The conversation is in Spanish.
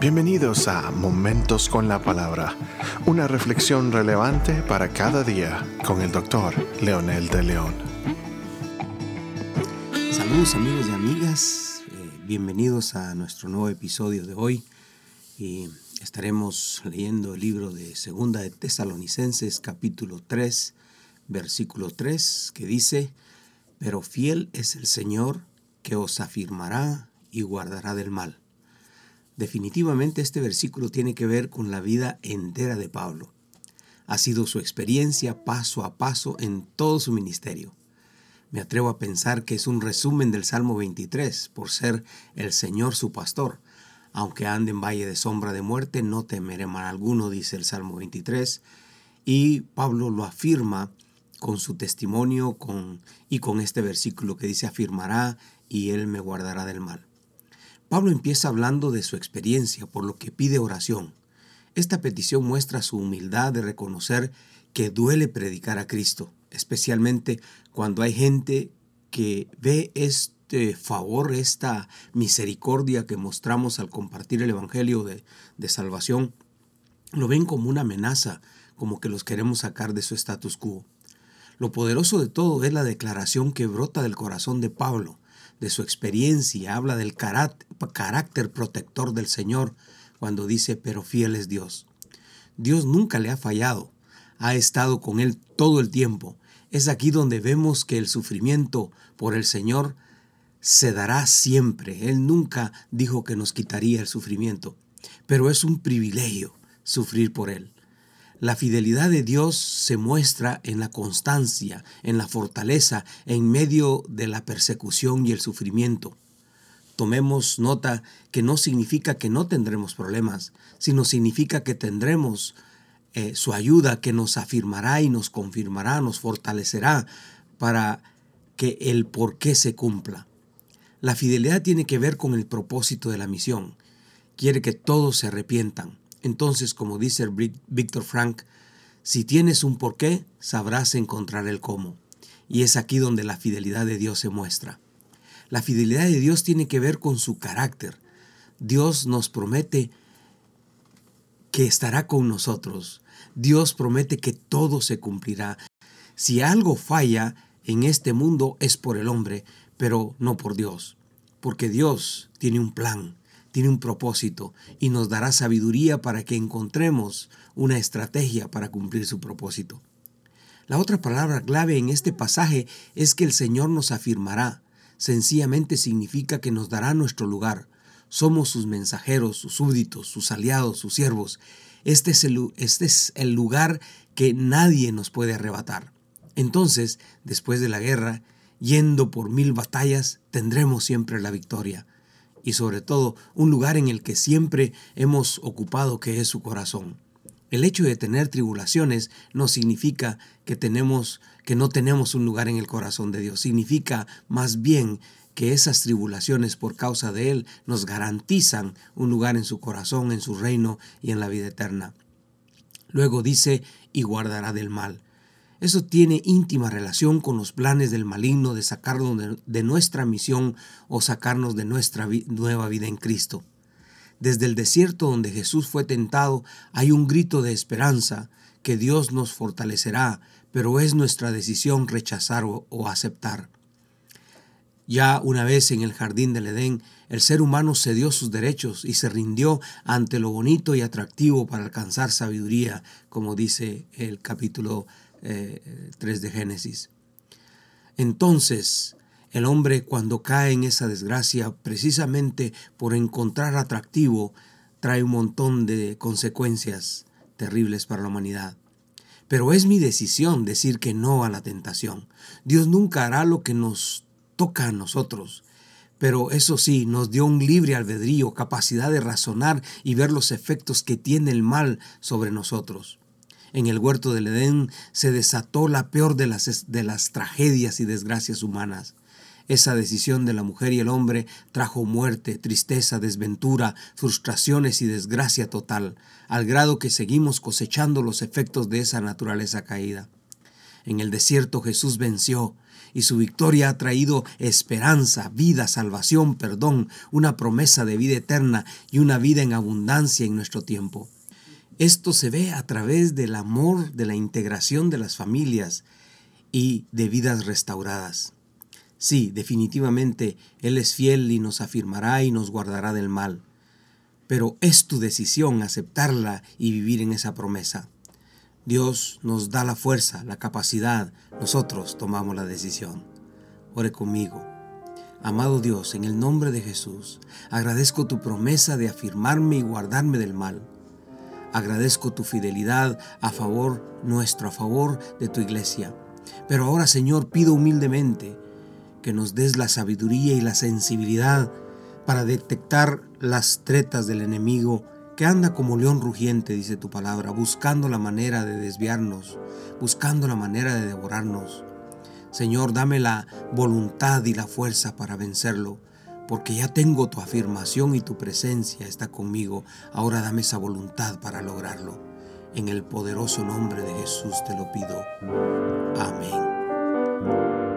Bienvenidos a Momentos con la Palabra, una reflexión relevante para cada día con el doctor Leonel de León. Saludos amigos y amigas, eh, bienvenidos a nuestro nuevo episodio de hoy y estaremos leyendo el libro de Segunda de Tesalonicenses capítulo 3 versículo 3 que dice, pero fiel es el Señor que os afirmará y guardará del mal. Definitivamente este versículo tiene que ver con la vida entera de Pablo. Ha sido su experiencia paso a paso en todo su ministerio. Me atrevo a pensar que es un resumen del Salmo 23, por ser el Señor su pastor. Aunque ande en valle de sombra de muerte, no temeré mal alguno, dice el Salmo 23. Y Pablo lo afirma con su testimonio con, y con este versículo que dice afirmará y él me guardará del mal. Pablo empieza hablando de su experiencia, por lo que pide oración. Esta petición muestra su humildad de reconocer que duele predicar a Cristo, especialmente cuando hay gente que ve este favor, esta misericordia que mostramos al compartir el Evangelio de, de salvación, lo ven como una amenaza, como que los queremos sacar de su status quo. Lo poderoso de todo es la declaración que brota del corazón de Pablo, de su experiencia, habla del carácter protector del Señor cuando dice, pero fiel es Dios. Dios nunca le ha fallado, ha estado con él todo el tiempo. Es aquí donde vemos que el sufrimiento por el Señor se dará siempre. Él nunca dijo que nos quitaría el sufrimiento, pero es un privilegio sufrir por Él. La fidelidad de Dios se muestra en la constancia, en la fortaleza, en medio de la persecución y el sufrimiento. Tomemos nota que no significa que no tendremos problemas, sino significa que tendremos eh, su ayuda que nos afirmará y nos confirmará, nos fortalecerá para que el por qué se cumpla. La fidelidad tiene que ver con el propósito de la misión. Quiere que todos se arrepientan. Entonces, como dice Víctor Frank, si tienes un porqué, sabrás encontrar el cómo. Y es aquí donde la fidelidad de Dios se muestra. La fidelidad de Dios tiene que ver con su carácter. Dios nos promete que estará con nosotros. Dios promete que todo se cumplirá. Si algo falla en este mundo es por el hombre, pero no por Dios, porque Dios tiene un plan tiene un propósito y nos dará sabiduría para que encontremos una estrategia para cumplir su propósito. La otra palabra clave en este pasaje es que el Señor nos afirmará. Sencillamente significa que nos dará nuestro lugar. Somos sus mensajeros, sus súbditos, sus aliados, sus siervos. Este es, el, este es el lugar que nadie nos puede arrebatar. Entonces, después de la guerra, yendo por mil batallas, tendremos siempre la victoria y sobre todo un lugar en el que siempre hemos ocupado que es su corazón. El hecho de tener tribulaciones no significa que tenemos que no tenemos un lugar en el corazón de Dios, significa más bien que esas tribulaciones por causa de él nos garantizan un lugar en su corazón, en su reino y en la vida eterna. Luego dice, y guardará del mal. Eso tiene íntima relación con los planes del maligno de sacarnos de, nuestra misión o sacarnos de nuestra nueva vida en Cristo. Desde el desierto donde Jesús fue tentado hay un grito de esperanza que Dios nos fortalecerá, pero es nuestra decisión rechazar o, o aceptar. Ya una vez en el jardín del Edén, el ser humano cedió sus derechos y se rindió ante lo bonito y atractivo para alcanzar sabiduría, como dice el capítulo 3 eh, de Génesis. Entonces, el hombre cuando cae en esa desgracia, precisamente por encontrar atractivo, trae un montón de consecuencias terribles para la humanidad. Pero es mi decisión decir que no a la tentación. Dios nunca hará lo que nos toca a nosotros. Pero eso sí, nos dio un libre albedrío, capacidad de razonar y ver los efectos que tiene el mal sobre nosotros. En el huerto del Edén se desató la peor de las, de las tragedias y desgracias humanas. Esa decisión de la mujer y el hombre trajo muerte, tristeza, desventura, frustraciones y desgracia total, al grado que seguimos cosechando los efectos de esa naturaleza caída. En el desierto Jesús venció y su victoria ha traído esperanza, vida, salvación, perdón, una promesa de vida eterna y una vida en abundancia en nuestro tiempo. Esto se ve a través del amor, de la integración de las familias y de vidas restauradas. Sí, definitivamente Él es fiel y nos afirmará y nos guardará del mal. Pero es tu decisión aceptarla y vivir en esa promesa. Dios nos da la fuerza, la capacidad, nosotros tomamos la decisión. Ore conmigo. Amado Dios, en el nombre de Jesús, agradezco tu promesa de afirmarme y guardarme del mal. Agradezco tu fidelidad a favor nuestro, a favor de tu iglesia. Pero ahora, Señor, pido humildemente que nos des la sabiduría y la sensibilidad para detectar las tretas del enemigo que anda como león rugiente, dice tu palabra, buscando la manera de desviarnos, buscando la manera de devorarnos. Señor, dame la voluntad y la fuerza para vencerlo, porque ya tengo tu afirmación y tu presencia está conmigo. Ahora dame esa voluntad para lograrlo. En el poderoso nombre de Jesús te lo pido. Amén.